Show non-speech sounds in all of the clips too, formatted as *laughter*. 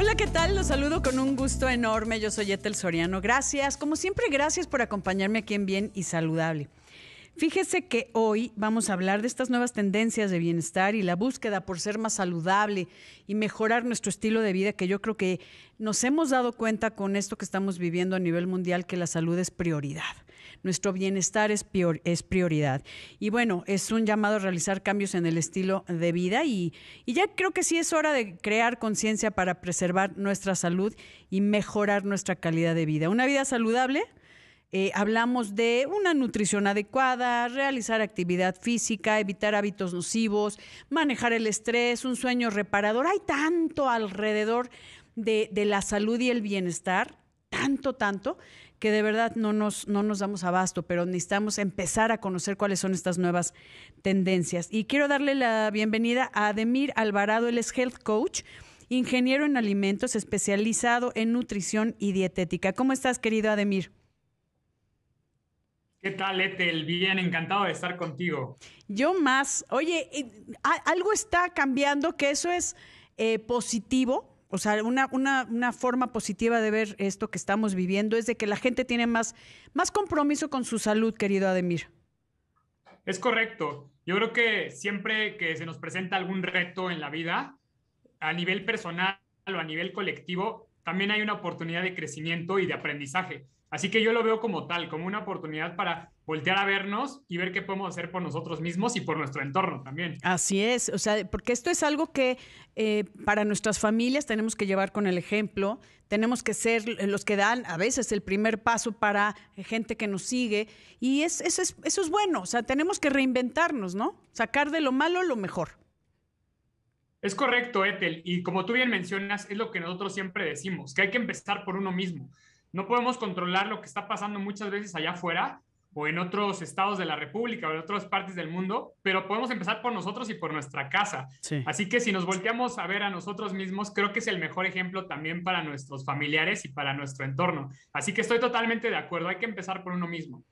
Hola, ¿qué tal? Los saludo con un gusto enorme. Yo soy Etel Soriano. Gracias, como siempre, gracias por acompañarme aquí en Bien y Saludable. Fíjese que hoy vamos a hablar de estas nuevas tendencias de bienestar y la búsqueda por ser más saludable y mejorar nuestro estilo de vida, que yo creo que nos hemos dado cuenta con esto que estamos viviendo a nivel mundial, que la salud es prioridad. Nuestro bienestar es, prioridad. Y bueno, es un llamado a realizar cambios en el estilo de vida y, y ya creo que sí es hora de crear conciencia para preservar nuestra salud y mejorar nuestra calidad de vida. Una vida saludable eh, hablamos de una nutrición adecuada, realizar actividad física, evitar hábitos nocivos, manejar el estrés, un sueño reparador. Hay tanto alrededor de, la salud y el bienestar, tanto, tanto, que de verdad no nos, no nos damos abasto, pero necesitamos empezar a conocer cuáles son estas nuevas tendencias. Y quiero darle la bienvenida a Ademir Alvarado, él es Health Coach ingeniero en alimentos especializado en nutrición y dietética. ¿Cómo estás, querido Ademir? ¿Qué tal, Etel? Bien, encantado de estar contigo. Yo más. Oye, algo está cambiando, que eso es eh, positivo. O sea, una, una, forma positiva de ver esto que estamos viviendo es de que la gente tiene más, más compromiso con su salud, querido Ademir. Es correcto. Yo creo que siempre que se nos presenta algún reto en la vida, a nivel personal o a nivel colectivo, también hay una oportunidad de crecimiento y de aprendizaje. Así que yo lo veo como tal, como una oportunidad para voltear a vernos y ver qué podemos hacer por nosotros mismos y por nuestro entorno también. Así es, o sea, porque esto es algo que eh, para nuestras familias tenemos que llevar con el ejemplo, tenemos que ser los que dan a veces el primer paso para gente que nos sigue y es, eso, es, eso es bueno, o sea, tenemos que reinventarnos, ¿no? Sacar de lo malo lo mejor. Es correcto, Ethel, y como tú bien mencionas, es lo que nosotros siempre decimos, que hay que empezar por uno mismo. No podemos controlar lo que está pasando muchas veces allá afuera o en otros estados de la República o en otras partes del mundo, pero podemos empezar por nosotros y por nuestra casa. Así que si nos volteamos a ver a nosotros mismos, creo que es el mejor ejemplo también para nuestros familiares y para nuestro entorno. Así que estoy totalmente de acuerdo, hay que empezar por uno mismo.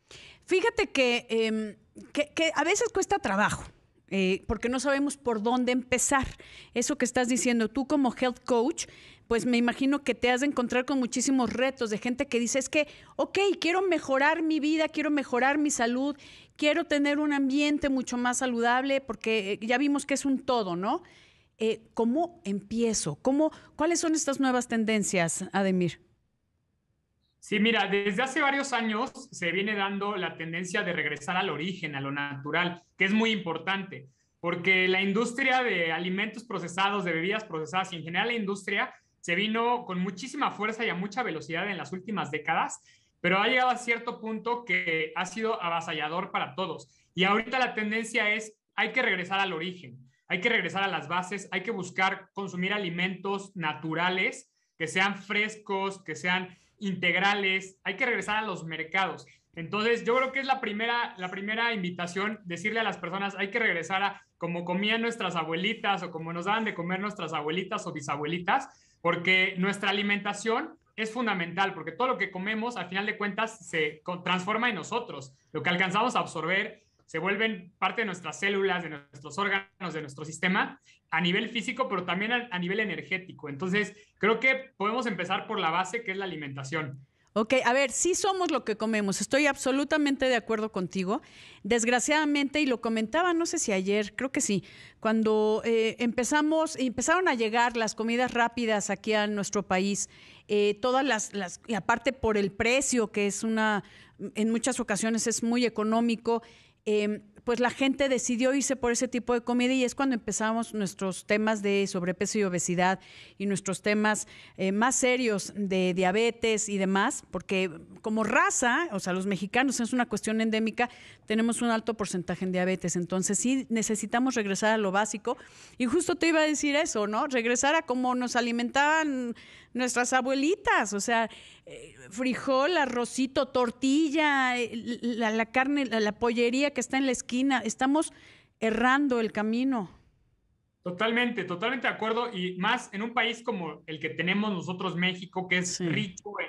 Fíjate que, em, que a veces cuesta trabajo. Eh, porque no sabemos por dónde empezar. Eso que estás diciendo tú como health coach, pues me imagino que te has de encontrar con muchísimos retos de gente que dice, es que, ok, quiero mejorar mi vida, quiero mejorar mi salud, quiero tener un ambiente mucho más saludable, porque eh, ya vimos que es un todo, ¿no? Eh, ¿Cómo empiezo? ¿Cómo, ¿Cuáles son estas nuevas tendencias, Ademir? Sí, mira, desde hace varios años se viene dando la tendencia de regresar al origen, a lo natural, que es muy importante, porque la industria de alimentos procesados, de bebidas procesadas y en general la industria se vino con muchísima fuerza y a mucha velocidad en las últimas décadas, pero ha llegado a cierto punto que ha sido avasallador para todos. Y ahorita la tendencia es, hay que regresar al origen, hay que regresar a las bases, hay que buscar consumir alimentos naturales que sean frescos, que sean integrales, hay que regresar a los mercados. Entonces, yo creo que es la primera, la primera invitación, decirle a las personas, hay que regresar a como comían nuestras abuelitas o como nos daban de comer nuestras abuelitas o bisabuelitas, porque nuestra alimentación es fundamental, porque todo lo que comemos, al final de cuentas, se transforma en nosotros. Lo que alcanzamos a absorber se vuelven parte de nuestras células, de nuestros órganos, de nuestro sistema, a nivel físico, pero también a, nivel energético. Entonces, creo que podemos empezar por la base, que es la alimentación. Ok, a ver, sí somos lo que comemos, estoy absolutamente de acuerdo contigo. Desgraciadamente, y lo comentaba, no sé si ayer, creo que sí, cuando eh, empezamos, empezaron a llegar las comidas rápidas aquí a nuestro país, eh, todas las, las, y aparte por el precio, que es una, en muchas ocasiones es muy económico, Em, pues la gente decidió irse por ese tipo de comida y es cuando empezamos nuestros temas de sobrepeso y obesidad y nuestros temas eh, más serios de diabetes y demás, porque como raza, o sea, los mexicanos es una cuestión endémica, tenemos un alto porcentaje en diabetes, entonces sí necesitamos regresar a lo básico. Y justo te iba a decir eso, ¿no? Regresar a cómo nos alimentaban nuestras abuelitas, o sea, eh, frijol, arrocito, tortilla, eh, la, carne, la, pollería que está en la esquina, estamos errando el camino. Totalmente, totalmente de acuerdo. Y más en un país como el que tenemos nosotros, México, que es rico en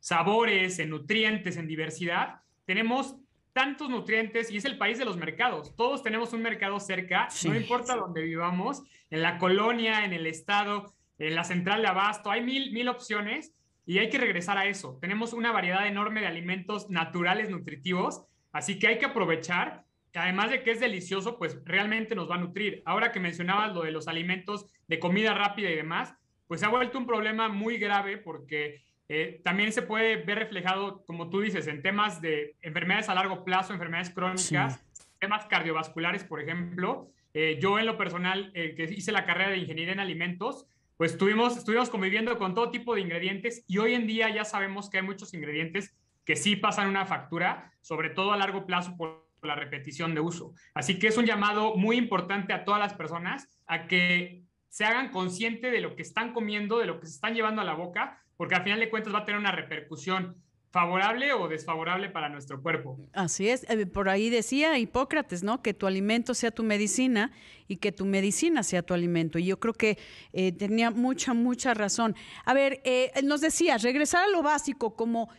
sabores, en nutrientes, en diversidad, tenemos tantos nutrientes y es el país de los mercados. Todos tenemos un mercado cerca, no importa dónde vivamos, en la colonia, en el estado, en la central de abasto, hay mil, mil opciones y hay que regresar a eso. Tenemos una variedad enorme de alimentos naturales, nutritivos, así que hay que aprovechar. Además de que es delicioso, pues realmente nos va a nutrir. Ahora que mencionabas lo de los alimentos de comida rápida y demás, pues se ha vuelto un problema muy grave porque eh, también se puede ver reflejado, como tú dices, en temas de enfermedades a largo plazo, enfermedades crónicas, temas cardiovasculares, por ejemplo. Eh, yo en lo personal, eh, que hice la carrera de ingeniería en alimentos, pues estuvimos, estuvimos conviviendo con todo tipo de ingredientes y hoy en día ya sabemos que hay muchos ingredientes que sí pasan una factura, sobre todo a largo plazo por la repetición de uso. Así que es un llamado muy importante a todas las personas a que se hagan consciente de lo que están comiendo, de lo que se están llevando a la boca, porque al final de cuentas va a tener una repercusión favorable o desfavorable para nuestro cuerpo. Así es, eh, por ahí decía Hipócrates, ¿no? Que tu alimento sea tu medicina y que tu medicina sea tu alimento. Y yo creo que eh, tenía mucha, mucha razón. A ver, eh, nos decía, regresar a lo básico como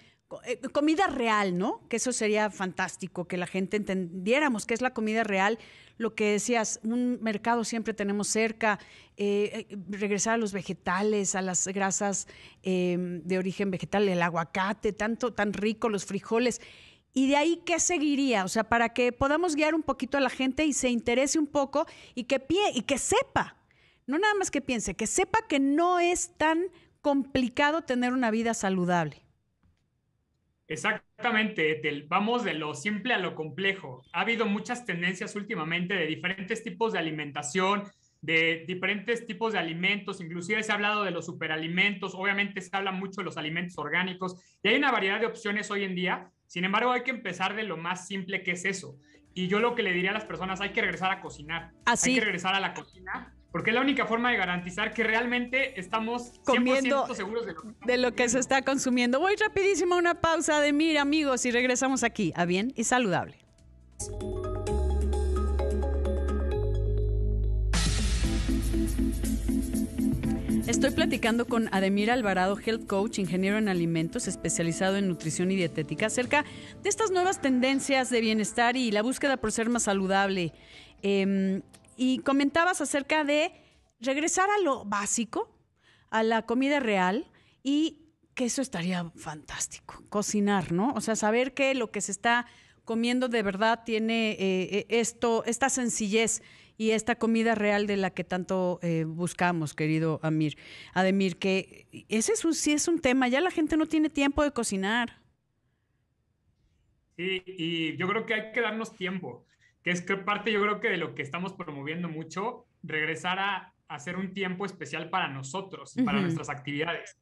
comida real, ¿no? Que eso sería fantástico, que la gente entendiéramos qué es la comida real. Lo que decías, un mercado siempre tenemos cerca, eh, eh, regresar a los vegetales, a las grasas em, de origen vegetal, el aguacate, tanto, tan rico, los frijoles. ¿Y de ahí qué seguiría? O sea, para que podamos guiar un poquito a la gente y se interese un poco y que, pie, y que sepa, no nada más que piense, que sepa que no es tan complicado tener una vida saludable. Exactamente, Vamos de lo simple a lo complejo. Ha habido muchas tendencias últimamente de diferentes tipos de alimentación, de diferentes tipos de alimentos, inclusive se ha hablado de los superalimentos, obviamente se habla mucho de los alimentos orgánicos y hay una variedad de opciones hoy en día. Sin embargo, hay que empezar de lo más simple que es eso. Y yo lo que le diría a las personas, hay que regresar a cocinar. Hay que regresar a la cocina porque es la única forma de garantizar que realmente estamos comiendo seguros de lo, que, de lo que se está consumiendo. Voy rapidísimo a una pausa de mira amigos y regresamos aquí a Bien y Saludable. Estoy platicando con Ademir Alvarado, Health Coach, ingeniero en alimentos, especializado en nutrición y dietética, acerca de estas nuevas tendencias de bienestar y la búsqueda por ser más saludable. Em, y comentabas acerca de regresar a lo básico, a la comida real y que eso estaría fantástico, cocinar, ¿no? O sea, saber que lo que se está comiendo de verdad tiene eh, eh, esto, esta sencillez y esta comida real de la que tanto eh, buscamos, querido Amir, Ademir, que ese es un, sí es un tema, ya la gente no tiene tiempo de cocinar. Sí, y yo creo que hay que darnos tiempo que es que parte yo creo que de lo que estamos promoviendo mucho, regresar a hacer un tiempo especial para nosotros y para nuestras actividades,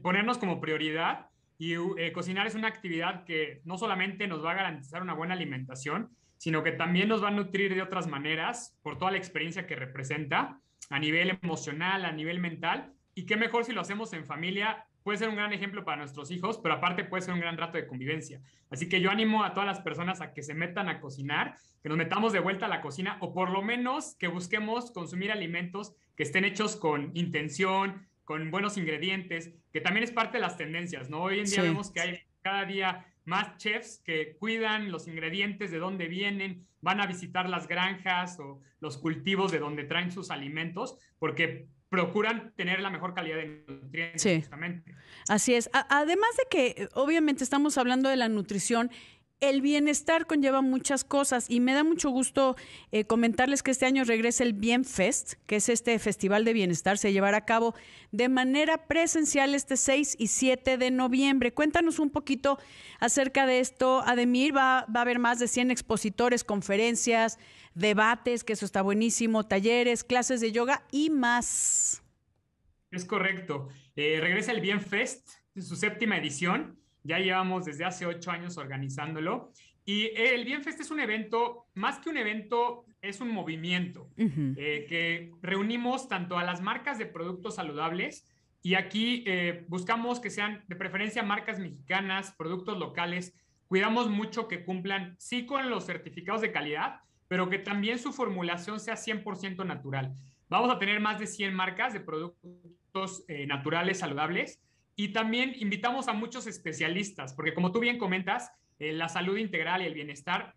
ponernos como prioridad y eh, cocinar es una actividad que no solamente nos va a garantizar una buena alimentación, sino que también nos va a nutrir de otras maneras por toda la experiencia que representa a nivel emocional, a nivel mental, y qué mejor si lo hacemos en familia puede ser un gran ejemplo para nuestros hijos, pero aparte puede ser un gran rato de convivencia. Así que yo animo a todas las personas a que se metan a cocinar, que nos metamos de vuelta a la cocina o por lo menos que busquemos consumir alimentos que estén hechos con intención, con buenos ingredientes, que también es parte de las tendencias, ¿no? Hoy en día vemos que hay cada día más chefs que cuidan los ingredientes de dónde vienen, van a visitar las granjas o los cultivos de donde traen sus alimentos, porque procuran tener la mejor calidad de nutrientes. Sí. Justamente. Así es. además de que, obviamente, estamos hablando de la nutrición el bienestar conlleva muchas cosas y me da mucho gusto eh, comentarles que este año regresa el Bienfest, que es este festival de bienestar, se llevará a cabo de manera presencial este 6 y 7 de noviembre. Cuéntanos un poquito acerca de esto, Ademir. Va, va a haber más de 100 expositores, conferencias, debates, que eso está buenísimo, talleres, clases de yoga y más. Es correcto. Eh, regresa el Bienfest, en su séptima edición ya llevamos desde hace ocho años organizándolo. Y el Bienfest es un evento, más que un evento, es un movimiento eh, que reunimos tanto a las marcas de productos saludables y aquí eh, buscamos que sean de preferencia marcas mexicanas, productos locales. Cuidamos mucho que cumplan, sí, con los certificados de calidad, pero que también su formulación sea 100% natural. Vamos a tener más de 100 marcas de productos eh, naturales, saludables y también invitamos a muchos especialistas, porque como tú bien comentas, eh, la salud integral y el bienestar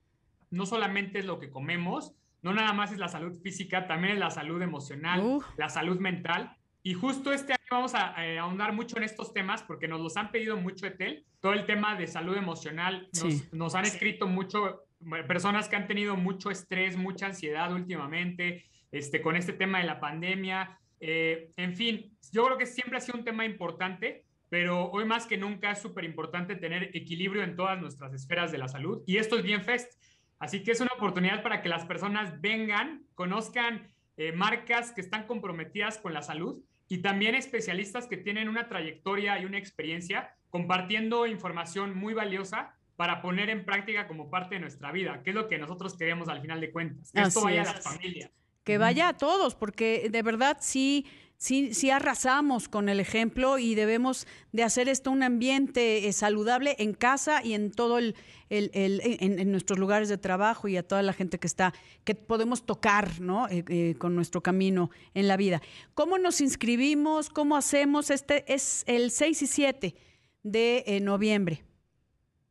no solamente es lo que comemos, no nada más es la salud física, también es la salud emocional, la salud mental. Y justo este año vamos a, ahondar mucho en estos temas porque nos los han pedido mucho, Etel. Todo el tema de salud emocional. Nos, nos han escrito mucho personas que han tenido mucho estrés, mucha ansiedad últimamente, este, con este tema de la pandemia. Eh, en fin, yo creo que siempre ha sido un tema importante, pero hoy más que nunca es súper importante tener equilibrio en todas nuestras esferas de la salud. Y esto es bien Fest. Así que es una oportunidad para que las personas vengan, conozcan eh, marcas que están comprometidas con la salud y también especialistas que tienen una trayectoria y una experiencia compartiendo información muy valiosa para poner en práctica como parte de nuestra vida, que es lo que nosotros queremos al final de cuentas, que esto vaya a las familias. Que vaya a todos, porque de verdad sí, sí, sí arrasamos con el ejemplo y debemos de hacer esto un ambiente eh, saludable en casa y en todo el, en, nuestros lugares de trabajo y a toda la gente que está, que podemos tocar, ¿no? Eh, eh, con nuestro camino en la vida. ¿Cómo nos inscribimos? ¿Cómo hacemos? Este es el 6 y 7 de noviembre.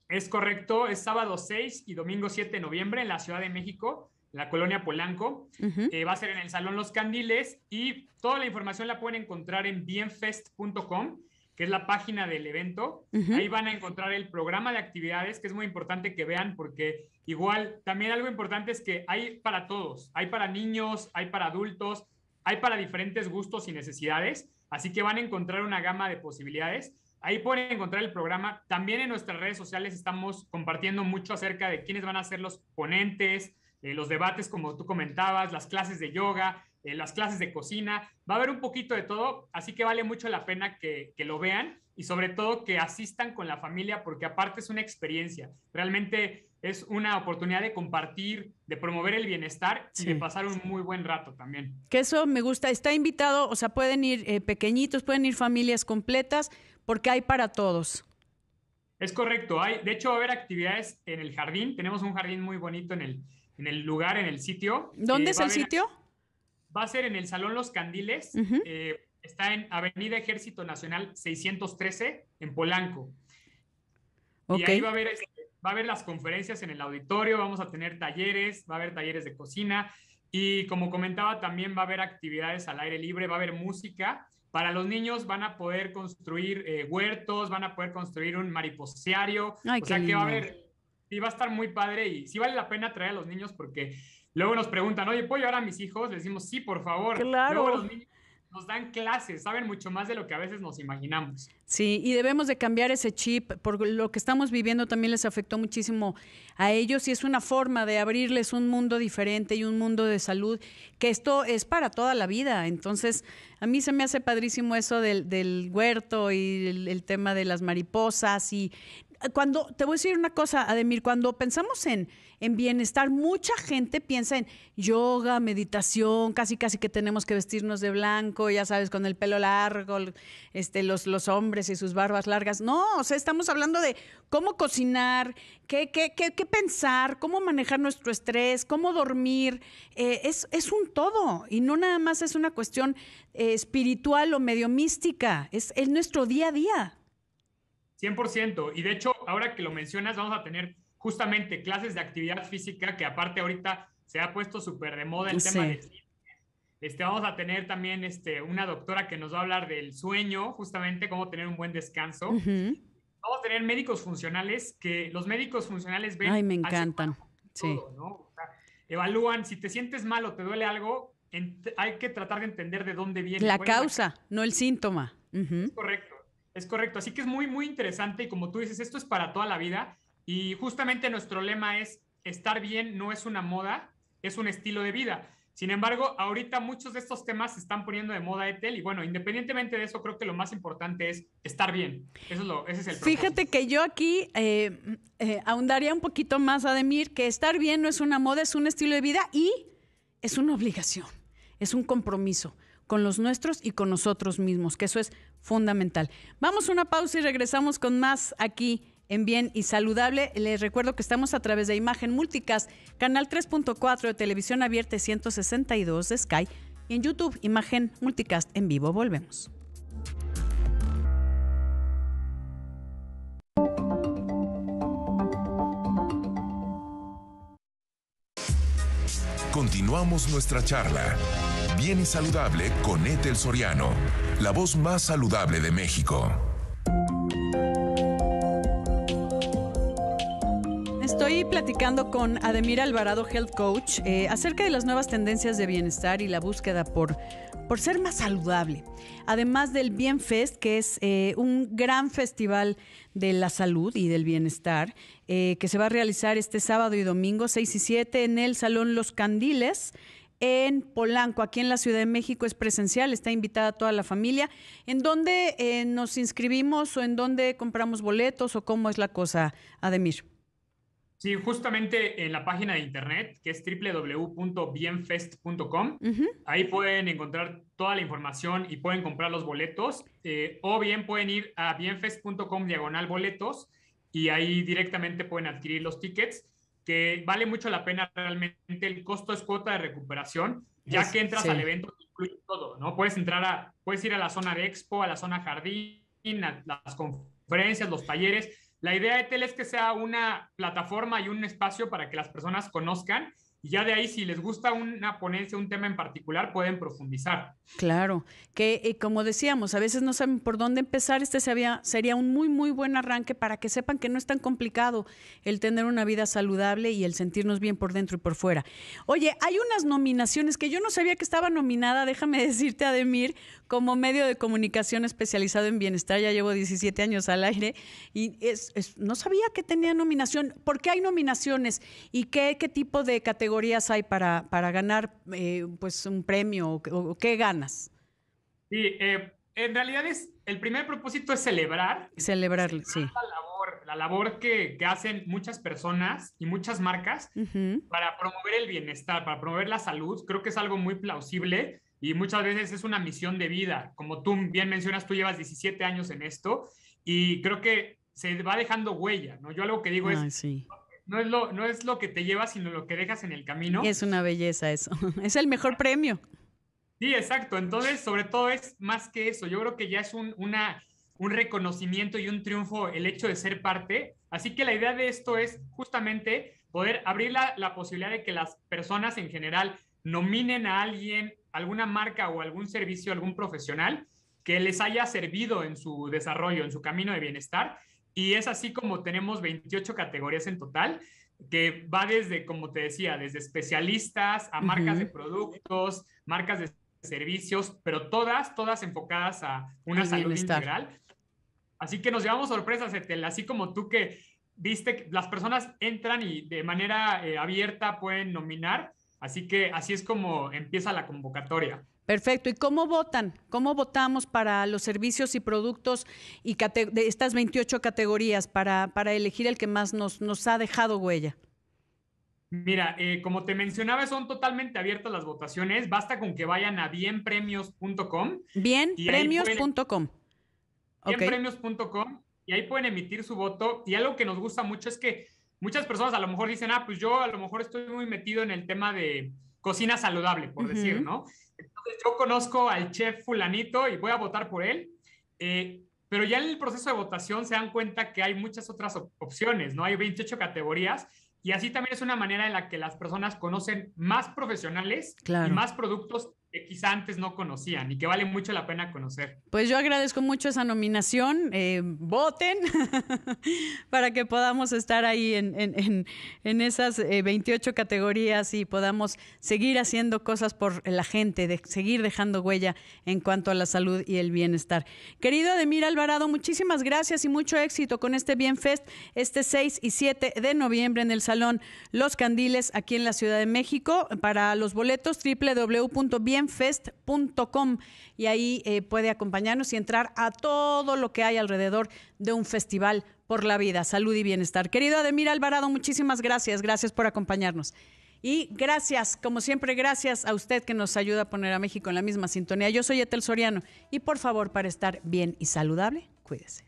Es correcto, es sábado 6 y domingo 7 de noviembre en la Ciudad de México, en la colonia Polanco. Eh, va a ser en el Salón Los Candiles y toda la información la pueden encontrar en bienfest.com, que es la página del evento. Ahí van a encontrar el programa de actividades, que es muy importante que vean porque igual también algo importante es que hay para todos, hay para niños, hay para adultos, hay para diferentes gustos y necesidades, así que van a encontrar una gama de posibilidades. Ahí pueden encontrar el programa. También en nuestras redes sociales estamos compartiendo mucho acerca de quiénes van a ser los ponentes, eh, los debates, como tú comentabas, las clases de yoga, eh, las clases de cocina. Va a haber un poquito de todo, así que vale mucho la pena que, que lo vean y sobre todo que asistan con la familia, porque aparte es una experiencia. Realmente es una oportunidad de compartir, de promover el bienestar y de pasar un muy buen rato también. Que eso me gusta. Está invitado, o sea, pueden ir eh, pequeñitos, pueden ir familias completas porque hay para todos. Es correcto. Hay, de hecho, va a haber actividades en el jardín. Tenemos un jardín muy bonito en el, en el lugar, en el sitio. ¿Dónde es el sitio? Va a ser en el Salón Los Candiles. Eh, está en Avenida Ejército Nacional 613, en Polanco. Y ahí va a, haber, este, va a haber las conferencias en el auditorio, vamos a tener talleres, va a haber talleres de cocina. Y como comentaba, también va a haber actividades al aire libre, va a haber música para los niños van a poder construir eh, huertos, van a poder construir un mariposiario. o sea que va a haber, y va a estar muy padre y sí vale la pena traer a los niños porque luego nos preguntan, oye, ¿puedo llevar a mis hijos? Les decimos, sí, por favor. Claro. Luego los niños nos dan clases, saben mucho más de lo que a veces nos imaginamos. Sí, y debemos de cambiar ese chip, porque lo que estamos viviendo también les afectó muchísimo a ellos y es una forma de abrirles un mundo diferente y un mundo de salud, que esto es para toda la vida. Entonces, a mí se me hace padrísimo eso del, huerto y el, tema de las mariposas y cuando, te voy a decir una cosa, Ademir, cuando pensamos en, en bienestar, mucha gente piensa en yoga, meditación, casi casi que tenemos que vestirnos de blanco, ya sabes, con el pelo largo, este, los, los hombres y sus barbas largas. No, o sea, estamos hablando de cómo cocinar, qué, qué, qué, qué pensar, cómo manejar nuestro estrés, cómo dormir. Eh, es, es, un todo y no nada más es una cuestión eh, espiritual o medio mística, es, es nuestro día a día. 100%. Y de hecho, ahora que lo mencionas, vamos a tener justamente clases de actividad física, que aparte ahorita se ha puesto súper de moda el tema de este, vamos a tener también este, una doctora que nos va a hablar del sueño, justamente cómo tener un buen descanso. Vamos a tener médicos funcionales, que los médicos funcionales ven... Ay, me encantan. sí. evalúan, si te sientes mal o te duele algo, hay que tratar de entender de dónde viene. La causa, no el síntoma. Es correcto. Es correcto, así que es muy, muy interesante y como tú dices, esto es para toda la vida y justamente nuestro lema es, estar bien no es una moda, es un estilo de vida. Sin embargo, ahorita muchos de estos temas se están poniendo de moda, Etel, y bueno, independientemente de eso, creo que lo más importante es estar bien. Eso es lo, ese es el Fíjate que yo aquí eh, eh, ahondaría un poquito más, Ademir, que estar bien no es una moda, es un estilo de vida y es una obligación, es un compromiso con los nuestros y con nosotros mismos, que eso es fundamental. Vamos a una pausa y regresamos con más aquí en Bien y Saludable. Les recuerdo que estamos a través de Imagen Multicast, canal 3.4 de televisión abierta 162 de Sky y en YouTube Imagen Multicast en vivo. Volvemos. Continuamos nuestra charla. Bien y saludable con Ethel Soriano la voz más saludable de México. Estoy platicando con Ademir Alvarado, Health Coach, eh, acerca de las nuevas tendencias de bienestar y la búsqueda por, por ser más saludable. Además del Bienfest, que es eh, un gran festival de la salud y del bienestar, eh, que se va a realizar este sábado y domingo, 6 y 7, en el Salón Los Candiles en Polanco, aquí en la Ciudad de México, es presencial, está invitada toda la familia. ¿En dónde eh, nos inscribimos o en dónde compramos boletos o cómo es la cosa, Ademir? Sí, justamente en la página de internet, que es www.bienfest.com, ahí pueden encontrar toda la información y pueden comprar los boletos, eh, o bien pueden ir a bienfest.com diagonal boletos y ahí directamente pueden adquirir los tickets que vale mucho la pena realmente. El costo es cuota de recuperación, ya que entras al evento, incluye todo, ¿no? Puedes entrar a, puedes ir a la zona de expo, a la zona jardín, a las conferencias, los talleres. La idea de TEL es que sea una plataforma y un espacio para que las personas conozcan y ya de ahí, si les gusta una ponencia, un tema en particular, pueden profundizar. Claro, que eh, como decíamos, a veces no saben por dónde empezar. Este sería, sería un muy, muy buen arranque para que sepan que no es tan complicado el tener una vida saludable y el sentirnos bien por dentro y por fuera. Oye, hay unas nominaciones que yo no sabía que estaba nominada, déjame *laughs* decirte, Ademir, como medio de comunicación especializado en bienestar. Ya llevo 17 años al aire y es, no sabía que tenía nominación. ¿Por qué hay nominaciones y qué, qué tipo de categoría? Hay para, para ganar eh, pues un premio o, qué ganas? Sí, eh, en realidad es, el primer propósito es celebrar. Celebrar, sí. La labor, la labor que, que, hacen muchas personas y muchas marcas para promover el bienestar, para promover la salud. Creo que es algo muy plausible y muchas veces es una misión de vida. Como tú bien mencionas, tú llevas 17 años en esto y creo que se va dejando huella, ¿no? Yo algo que digo es, sí no es, lo, no es lo que te llevas, sino lo que dejas en el camino. Es una belleza eso. *laughs* Es el mejor premio. Sí, exacto. Entonces, sobre todo es más que eso. Yo creo que ya es un, una, un reconocimiento y un triunfo el hecho de ser parte. Así que la idea de esto es justamente poder abrir la, la posibilidad de que las personas en general nominen a alguien, alguna marca o algún servicio, algún profesional que les haya servido en su desarrollo, en su camino de bienestar y es así como tenemos 28 categorías en total, que va desde, como te decía, desde especialistas a marcas de productos, marcas de servicios, pero todas, todas enfocadas a una salud integral. Así que nos llevamos sorpresas, Etel, así como tú que viste que las personas entran y de manera eh, abierta pueden nominar, así que así es como empieza la convocatoria. Perfecto. ¿Y cómo votan? ¿Cómo votamos para los servicios y productos y de estas 28 categorías para, para elegir el que más nos, nos ha dejado huella? Mira, eh, como te mencionaba, son totalmente abiertas las votaciones. Basta con que vayan a bienpremios.com. Bienpremios.com. Bienpremios.com y ahí pueden emitir su voto. Y algo que nos gusta mucho es que muchas personas a lo mejor dicen, ah, pues yo a lo mejor estoy muy metido en el tema de cocina saludable, por decir, ¿no? Entonces yo conozco al chef fulanito y voy a votar por él, eh, pero ya en el proceso de votación se dan cuenta que hay muchas otras opciones, ¿no? Hay 28 categorías y así también es una manera en la que las personas conocen más profesionales y más productos que quizá antes no conocían y que vale mucho la pena conocer. Pues yo agradezco mucho esa nominación. Eh, voten *laughs* para que podamos estar ahí en, esas 28 eh, categorías y podamos seguir haciendo cosas por la gente, de seguir dejando huella en cuanto a la salud y el bienestar. Querido Ademir Alvarado, muchísimas gracias y mucho éxito con este Bienfest este 6 y 7 de noviembre en el Salón Los Candiles aquí en la Ciudad de México. Para los boletos, www.bien fest.com y ahí eh, puede acompañarnos y entrar a todo lo que hay alrededor de un festival por la vida, salud y bienestar. Querido Ademir Alvarado, muchísimas gracias, gracias por acompañarnos. Y gracias, como siempre, gracias a usted que nos ayuda a poner a México en la misma sintonía. Yo soy Etel Soriano y por favor, para estar bien y saludable, cuídese.